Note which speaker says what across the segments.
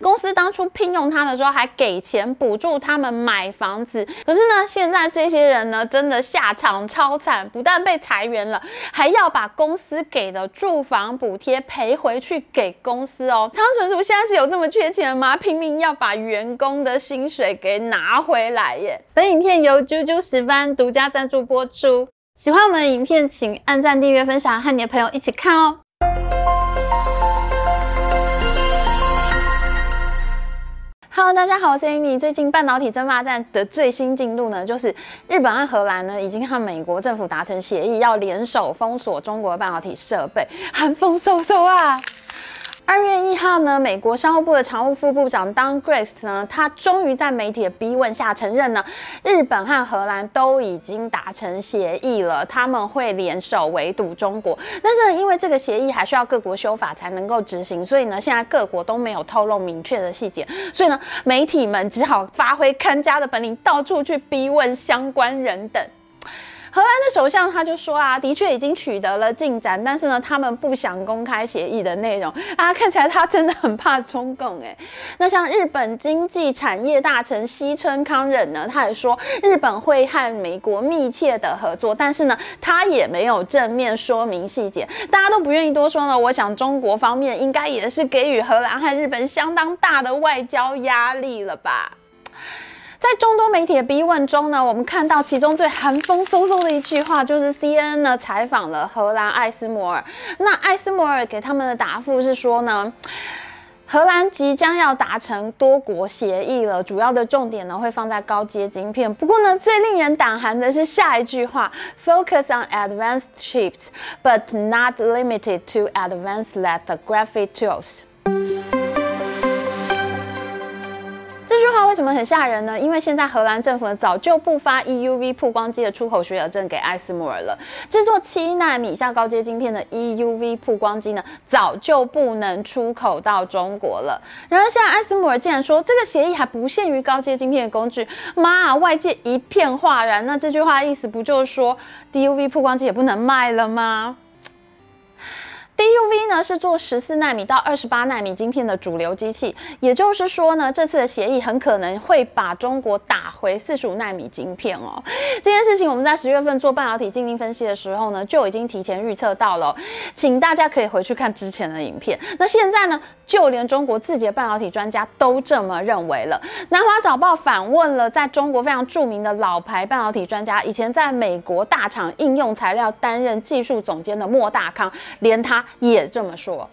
Speaker 1: 公司当初聘用他的时候还给钱补助他们买房子，可是呢，现在这些人呢，真的下场超惨，不但被裁员了，还要把公司给的住房补贴赔回去给公司哦。仓存署现在是有这么缺钱吗？拼命要把员工的薪水给拿回来耶！本影片由啾啾十班独家赞助播出，喜欢我们的影片，请按赞、订阅、分享，和你的朋友一起看哦。Hello，大家好，我是 Amy。最近半导体争霸战的最新进度呢，就是日本和荷兰呢已经和美国政府达成协议，要联手封锁中国的半导体设备，寒风嗖嗖啊！二月一号呢，美国商务部的常务副部长 Don Graves 呢，他终于在媒体的逼问下承认呢，日本和荷兰都已经达成协议了，他们会联手围堵中国。但是，因为这个协议还需要各国修法才能够执行，所以呢，现在各国都没有透露明确的细节，所以呢，媒体们只好发挥看家的本领，到处去逼问相关人等。荷兰的首相他就说啊，的确已经取得了进展，但是呢，他们不想公开协议的内容啊。看起来他真的很怕中共哎。那像日本经济产业大臣西村康稔呢，他也说日本会和美国密切的合作，但是呢，他也没有正面说明细节。大家都不愿意多说呢。我想中国方面应该也是给予荷兰和日本相当大的外交压力了吧。在众多媒体的逼问中呢，我们看到其中最寒风嗖嗖的一句话，就是 CNN 呢采访了荷兰艾斯摩尔。那艾斯摩尔给他们的答复是说呢，荷兰即将要达成多国协议了，主要的重点呢会放在高阶晶片。不过呢，最令人胆寒的是下一句话：Focus on advanced chips, but not limited to advanced lithography tools。为什么很吓人呢？因为现在荷兰政府早就不发 EUV 曝光机的出口许可证给艾斯摩尔了。制作七纳米以下高阶晶片的 EUV 曝光机呢，早就不能出口到中国了。然而现在艾斯摩尔竟然说这个协议还不限于高阶晶片的工具，妈啊！外界一片哗然。那这句话的意思不就是说 DUV 曝光机也不能卖了吗？DUV 呢是做十四纳米到二十八纳米晶片的主流机器，也就是说呢，这次的协议很可能会把中国打回四十五纳米晶片哦。这件事情我们在十月份做半导体竞争分析的时候呢，就已经提前预测到了，请大家可以回去看之前的影片。那现在呢，就连中国自己的半导体专家都这么认为了。南华早报访问了在中国非常著名的老牌半导体专家，以前在美国大厂应用材料担任技术总监的莫大康，连他。也这么说。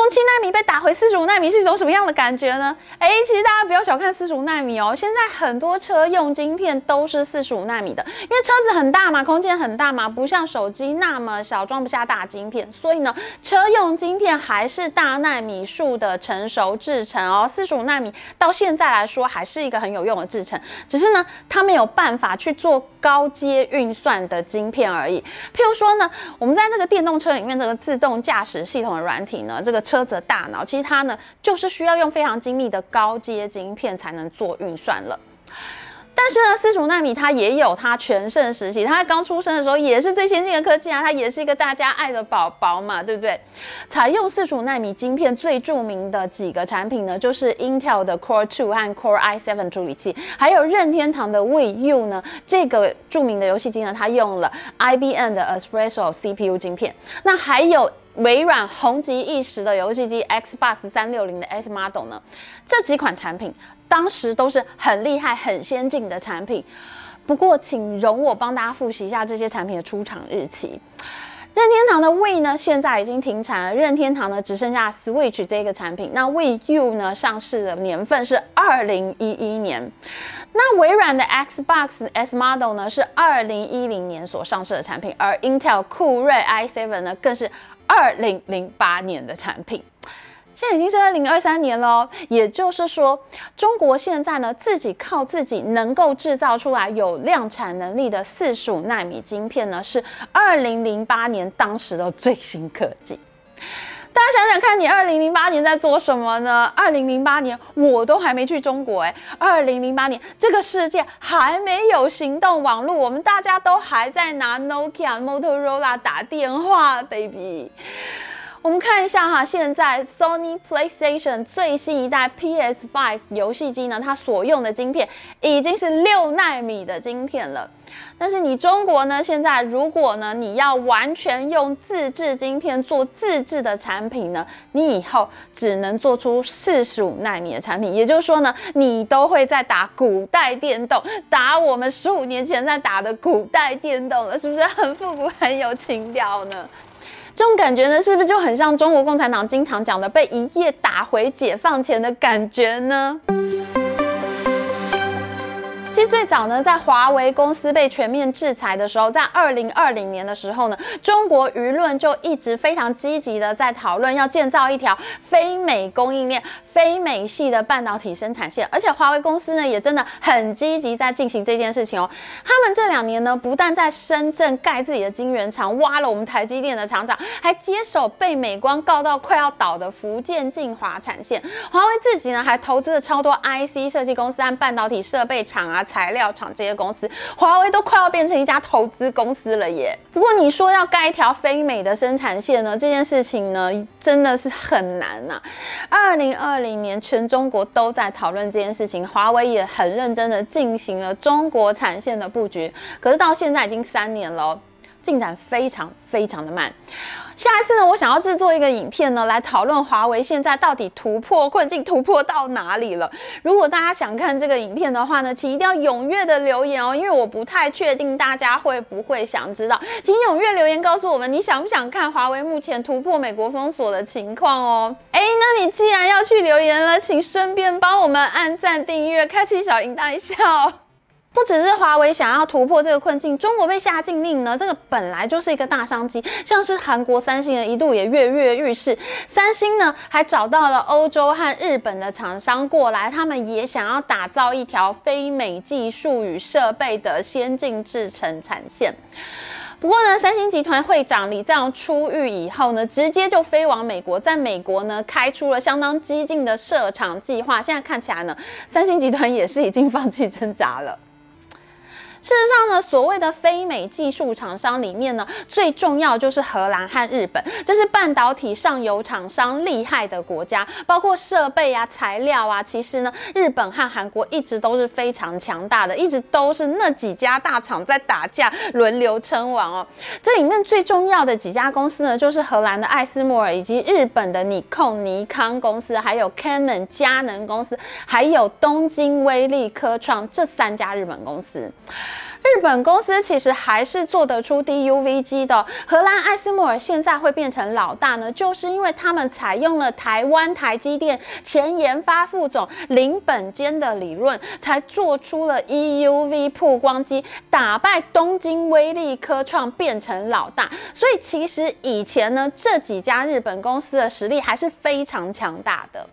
Speaker 1: 从七纳米被打回四十五纳米是一种什么样的感觉呢？哎，其实大家不要小看四十五纳米哦，现在很多车用晶片都是四十五纳米的，因为车子很大嘛，空间很大嘛，不像手机那么小，装不下大晶片，所以呢，车用晶片还是大纳米数的成熟制程哦。四十五纳米到现在来说还是一个很有用的制程，只是呢，它没有办法去做高阶运算的晶片而已。譬如说呢，我们在那个电动车里面这个自动驾驶系统的软体呢，这个。车子的大脑，其实它呢，就是需要用非常精密的高阶晶片才能做运算了。但是呢，四十五纳米它也有它全盛时期，它刚出生的时候也是最先进的科技啊，它也是一个大家爱的宝宝嘛，对不对？采用四十五纳米晶片最著名的几个产品呢，就是 Intel 的 Core 2和 Core i7 处理器，还有任天堂的 Wii U 呢，这个著名的游戏机呢，它用了 IBM 的 Espresso CPU 晶片，那还有。微软红极一时的游戏机 Xbox 三六零的 S Model 呢，这几款产品当时都是很厉害、很先进的产品。不过，请容我帮大家复习一下这些产品的出厂日期。任天堂的 Wii 呢，现在已经停产了。任天堂呢，只剩下 Switch 这个产品。那 Wii U 呢，上市的年份是二零一一年。那微软的 Xbox S Model 呢，是二零一零年所上市的产品。而 Intel 酷睿 i7 呢，更是。二零零八年的产品，现在已经是二零二三年了，也就是说，中国现在呢，自己靠自己能够制造出来有量产能力的四十五纳米晶片呢，是二零零八年当时的最新科技。大家想想看，你二零零八年在做什么呢？二零零八年我都还没去中国哎，二零零八年这个世界还没有行动网络，我们大家都还在拿 Nokia、Motorola 打电话，baby。我们看一下哈，现在 Sony PlayStation 最新一代 PS5 游戏机呢，它所用的晶片已经是六纳米的晶片了。但是你中国呢，现在如果呢你要完全用自制晶片做自制的产品呢，你以后只能做出四十五纳米的产品。也就是说呢，你都会在打古代电动，打我们十五年前在打的古代电动了，是不是很复古、很有情调呢？这种感觉呢，是不是就很像中国共产党经常讲的被一夜打回解放前的感觉呢？其实最早呢，在华为公司被全面制裁的时候，在二零二零年的时候呢，中国舆论就一直非常积极的在讨论要建造一条非美供应链、非美系的半导体生产线，而且华为公司呢也真的很积极在进行这件事情哦。他们这两年呢，不但在深圳盖自己的晶圆厂，挖了我们台积电的厂长，还接手被美光告到快要倒的福建晋华产线。华为自己呢，还投资了超多 IC 设计公司和半导体设备厂啊。材料厂这些公司，华为都快要变成一家投资公司了耶。不过你说要盖一条非美的生产线呢，这件事情呢真的是很难呐。二零二零年，全中国都在讨论这件事情，华为也很认真的进行了中国产线的布局。可是到现在已经三年了，进展非常非常的慢。下一次呢，我想要制作一个影片呢，来讨论华为现在到底突破困境突破到哪里了。如果大家想看这个影片的话呢，请一定要踊跃的留言哦，因为我不太确定大家会不会想知道，请踊跃留言告诉我们你想不想看华为目前突破美国封锁的情况哦。哎，那你既然要去留言了，请顺便帮我们按赞、订阅、开启小铃铛一下哦。不只是华为想要突破这个困境，中国被下禁令呢，这个本来就是一个大商机。像是韩国三星呢，一度也跃跃欲试。三星呢，还找到了欧洲和日本的厂商过来，他们也想要打造一条非美技术与设备的先进制程产线。不过呢，三星集团会长李在镕出狱以后呢，直接就飞往美国，在美国呢开出了相当激进的设厂计划。现在看起来呢，三星集团也是已经放弃挣扎了。事实上呢，所谓的非美技术厂商里面呢，最重要就是荷兰和日本，这是半导体上游厂商厉害的国家，包括设备啊、材料啊。其实呢，日本和韩国一直都是非常强大的，一直都是那几家大厂在打架，轮流称王哦。这里面最重要的几家公司呢，就是荷兰的艾斯摩尔，以及日本的尼控尼康公司，还有 Canon 佳能公司，还有东京威力科创这三家日本公司。日本公司其实还是做得出 DUV 机的。荷兰艾斯摩尔现在会变成老大呢，就是因为他们采用了台湾台积电前研发副总林本坚的理论，才做出了 EUV 曝光机，打败东京威力科创，变成老大。所以其实以前呢，这几家日本公司的实力还是非常强大的。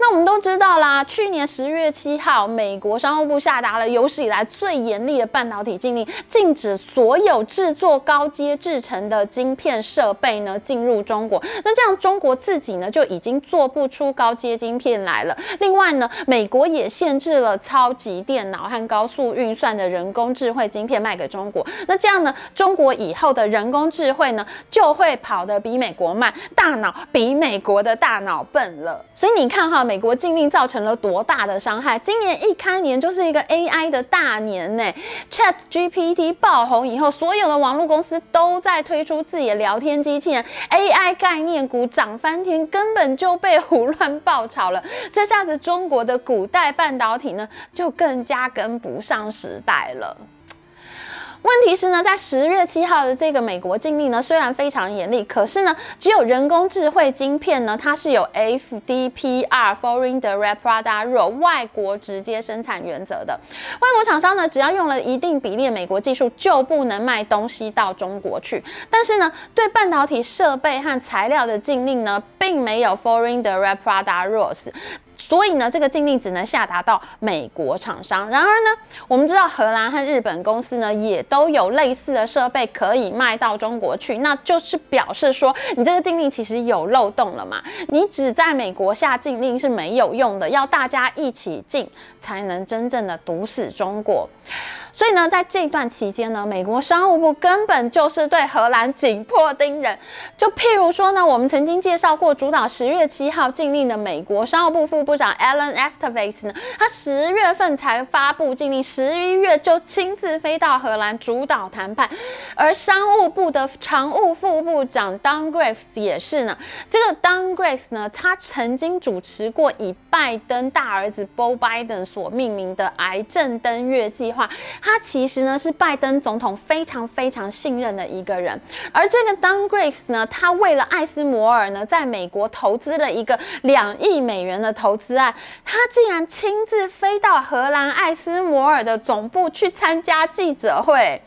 Speaker 1: 那我们都知道啦，去年十月七号，美国商务部下达了有史以来最严厉的半导体禁令，禁止所有制作高阶制程的晶片设备呢进入中国。那这样中国自己呢就已经做不出高阶晶片来了。另外呢，美国也限制了超级电脑和高速运算的人工智慧晶片卖给中国。那这样呢，中国以后的人工智慧呢就会跑得比美国慢，大脑比美国的大脑笨了。所以你看哈。美国禁令造成了多大的伤害？今年一开年就是一个 AI 的大年呢。ChatGPT 爆红以后，所有的网络公司都在推出自己的聊天机器人，AI 概念股涨翻天，根本就被胡乱爆炒了。这下子中国的古代半导体呢，就更加跟不上时代了。问题是呢，在十月七号的这个美国禁令呢，虽然非常严厉，可是呢，只有人工智慧晶片呢，它是有 FDPR（Foreign Direct Product Rule） 外国直接生产原则的。外国厂商呢，只要用了一定比例的美国技术，就不能卖东西到中国去。但是呢，对半导体设备和材料的禁令呢，并没有 Foreign Direct Product Rules。所以呢，这个禁令只能下达到美国厂商。然而呢，我们知道荷兰和日本公司呢，也都有类似的设备可以卖到中国去，那就是表示说，你这个禁令其实有漏洞了嘛。你只在美国下禁令是没有用的，要大家一起禁，才能真正的毒死中国。所以呢，在这段期间呢，美国商务部根本就是对荷兰紧迫盯人。就譬如说呢，我们曾经介绍过，主导十月七号禁令的美国商务部副部长 Alan Estevez 呢，他十月份才发布禁令，十一月就亲自飞到荷兰主导谈判。而商务部的常务副部长 Don Graves 也是呢，这个 Don Graves 呢，他曾经主持过以拜登大儿子 Beau Biden 所命名的癌症登月计划。他其实呢是拜登总统非常非常信任的一个人。而这个 Don Graves 呢，他为了艾斯摩尔呢，在美国投资了一个两亿美元的投资案，他竟然亲自飞到荷兰艾斯摩尔的总部去参加记者会。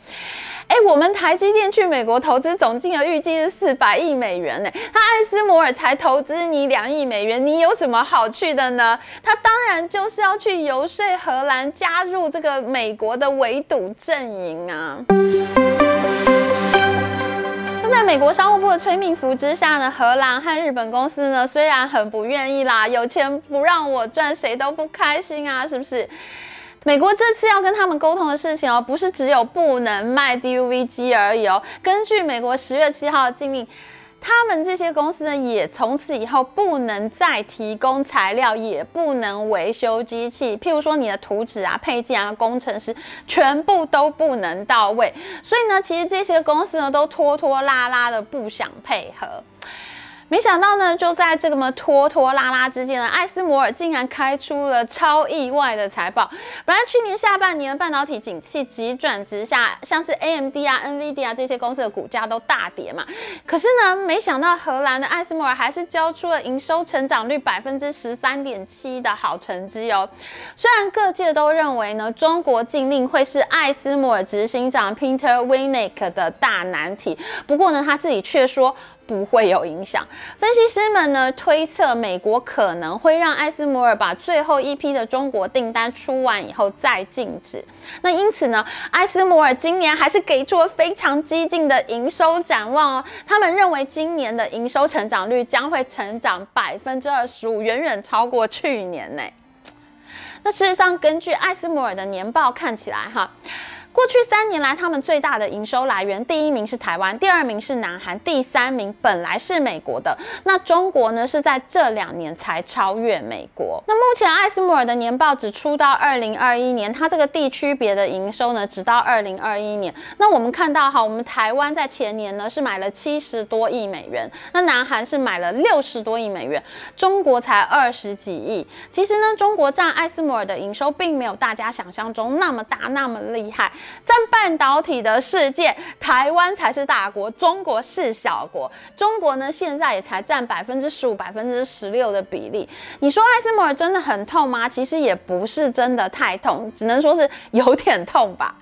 Speaker 1: 哎，我们台积电去美国投资总金额预计是四百亿美元呢，他艾斯摩尔才投资你两亿美元，你有什么好去的呢？他当然就是要去游说荷兰加入这个美国的围堵阵营啊。那在美国商务部的催命符之下呢，荷兰和日本公司呢虽然很不愿意啦，有钱不让我赚，谁都不开心啊，是不是？美国这次要跟他们沟通的事情哦，不是只有不能卖 DUV 机而已哦。根据美国十月七号的禁令，他们这些公司呢，也从此以后不能再提供材料，也不能维修机器。譬如说你的图纸啊、配件啊、工程师，全部都不能到位。所以呢，其实这些公司呢，都拖拖拉拉的不想配合。没想到呢，就在这么拖拖拉拉之间呢，艾斯摩尔竟然开出了超意外的财报。本来去年下半年半导体景气急转直下，像是 AMD 啊、NVD 啊这些公司的股价都大跌嘛。可是呢，没想到荷兰的艾斯摩尔还是交出了营收成长率百分之十三点七的好成绩哦。虽然各界都认为呢，中国禁令会是艾斯摩尔执行长 Peter Winnick 的大难题，不过呢，他自己却说。不会有影响。分析师们呢推测，美国可能会让艾斯摩尔把最后一批的中国订单出完以后再禁止。那因此呢，艾斯摩尔今年还是给出了非常激进的营收展望哦。他们认为今年的营收成长率将会成长百分之二十五，远远超过去年呢。那事实上，根据艾斯摩尔的年报看起来哈。过去三年来，他们最大的营收来源，第一名是台湾，第二名是南韩，第三名本来是美国的。那中国呢，是在这两年才超越美国。那目前艾斯摩尔的年报只出到二零二一年，它这个地区别的营收呢，直到二零二一年。那我们看到哈，我们台湾在前年呢是买了七十多亿美元，那南韩是买了六十多亿美元，中国才二十几亿。其实呢，中国占艾斯摩尔的营收并没有大家想象中那么大那么厉害。在半导体的世界，台湾才是大国，中国是小国。中国呢，现在也才占百分之十五、百分之十六的比例。你说艾斯摩尔真的很痛吗？其实也不是真的太痛，只能说是有点痛吧。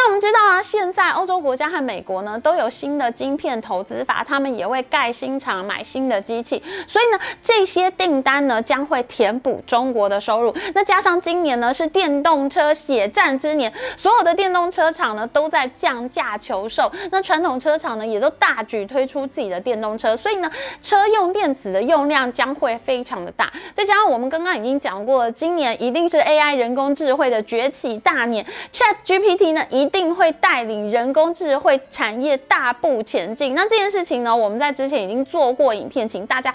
Speaker 1: 那我们知道啊，现在欧洲国家和美国呢都有新的晶片投资法，他们也会盖新厂、买新的机器，所以呢，这些订单呢将会填补中国的收入。那加上今年呢是电动车血战之年，所有的电动车厂呢都在降价求售，那传统车厂呢也都大举推出自己的电动车，所以呢，车用电子的用量将会非常的大。再加上我们刚刚已经讲过了，今年一定是 AI 人工智慧的崛起大年，ChatGPT 呢一定会带领人工智慧产业大步前进。那这件事情呢，我们在之前已经做过影片，请大家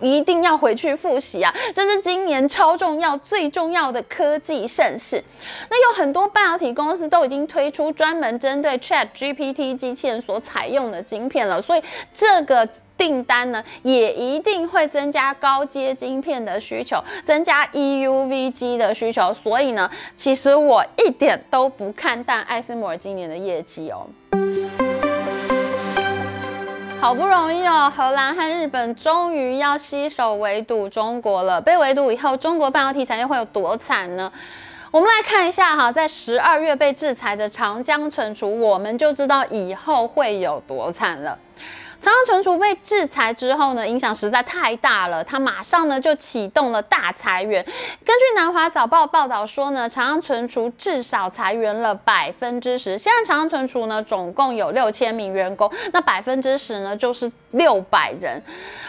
Speaker 1: 一定要回去复习啊！这是今年超重要、最重要的科技盛事。那有很多半导体公司都已经推出专门针对 ChatGPT 机器人所采用的晶片了，所以这个。订单呢，也一定会增加高阶晶片的需求，增加 EUV 机的需求。所以呢，其实我一点都不看淡艾斯摩尔今年的业绩哦。好不容易哦，荷兰和日本终于要携手围堵中国了。被围堵以后，中国半导体产业会有多惨呢？我们来看一下哈，在十二月被制裁的长江存储，我们就知道以后会有多惨了。长江存储被制裁之后呢，影响实在太大了，他马上呢就启动了大裁员。根据南华早报报道说呢，长江存储至少裁员了百分之十。现在长江存储呢总共有六千名员工，那百分之十呢就是六百人。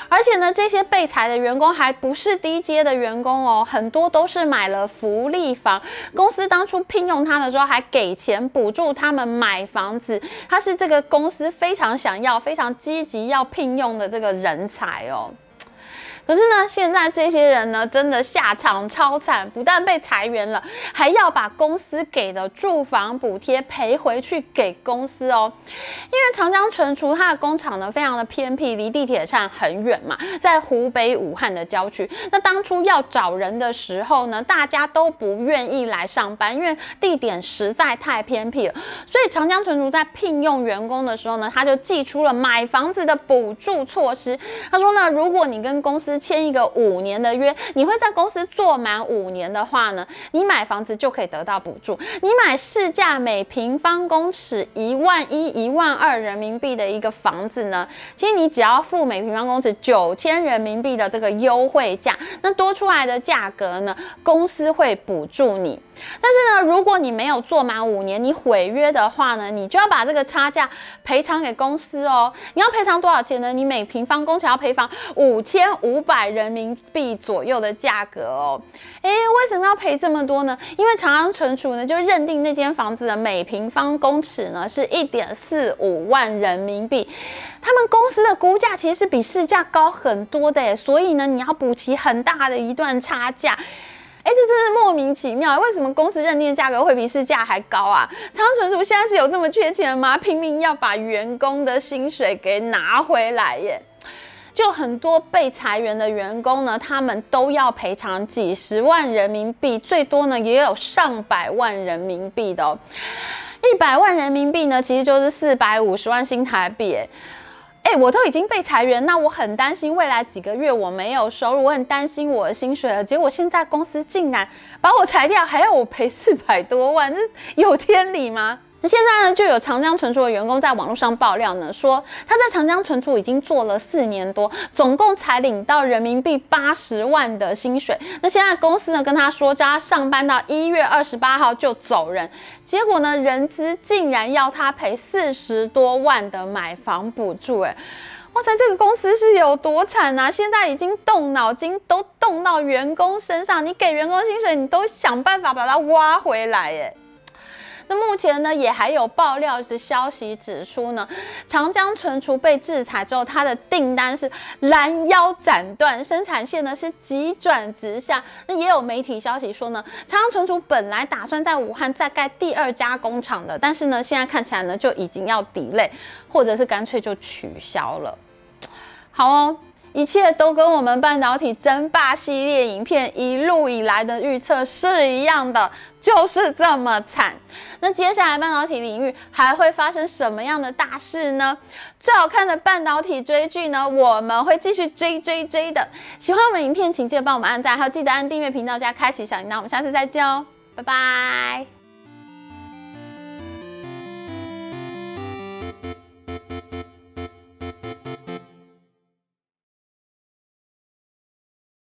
Speaker 1: 而且呢，这些被裁的员工还不是低阶的员工哦，很多都是买了福利房。公司当初聘用他的时候，还给钱补助他们买房子。他是这个公司非常想要、非常积极要聘用的这个人才哦。可是呢，现在这些人呢，真的下场超惨，不但被裁员了，还要把公司给的住房补贴赔回去给公司哦。因为长江存储它的工厂呢，非常的偏僻，离地铁站很远嘛，在湖北武汉的郊区。那当初要找人的时候呢，大家都不愿意来上班，因为地点实在太偏僻了。所以长江存储在聘用员工的时候呢，他就寄出了买房子的补助措施。他说呢，如果你跟公司签一个五年的约，你会在公司做满五年的话呢，你买房子就可以得到补助。你买市价每平方公尺一万一、一万二人民币的一个房子呢，其实你只要付每平方公尺九千人民币的这个优惠价，那多出来的价格呢，公司会补助你。但是呢，如果你没有做满五年，你毁约的话呢，你就要把这个差价赔偿给公司哦。你要赔偿多少钱呢？你每平方公尺要赔偿五千五百人民币左右的价格哦。诶，为什么要赔这么多呢？因为长安存储呢就认定那间房子的每平方公尺呢是一点四五万人民币，他们公司的估价其实是比市价高很多的，所以呢你要补齐很大的一段差价。哎，这真是莫名其妙，为什么公司认定的价格会比市价还高啊？长安存储现在是有这么缺钱吗？拼命要把员工的薪水给拿回来耶！就很多被裁员的员工呢，他们都要赔偿几十万人民币，最多呢也有上百万人民币的哦。一百万人民币呢，其实就是四百五十万新台币。哎、我都已经被裁员，那我很担心未来几个月我没有收入，我很担心我的薪水了。结果现在公司竟然把我裁掉，还要我赔四百多万，这有天理吗？现在呢，就有长江存储的员工在网络上爆料呢，说他在长江存储已经做了四年多，总共才领到人民币八十万的薪水。那现在公司呢跟他说，叫他上班到一月二十八号就走人。结果呢，人资竟然要他赔四十多万的买房补助。哎，哇塞，这个公司是有多惨啊！现在已经动脑筋都动到员工身上，你给员工薪水，你都想办法把它挖回来。哎。那目前呢，也还有爆料的消息指出呢，长江存储被制裁之后，它的订单是拦腰斩断，生产线呢是急转直下。那也有媒体消息说呢，长江存储本来打算在武汉再盖第二家工厂的，但是呢，现在看起来呢就已经要抵赖或者是干脆就取消了。好哦。一切都跟我们半导体争霸系列影片一路以来的预测是一样的，就是这么惨。那接下来半导体领域还会发生什么样的大事呢？最好看的半导体追剧呢，我们会继续追追追的。喜欢我们影片，请记得帮我们按赞，还有记得按订阅频道加开启小铃铛。我们下次再见哦，拜拜。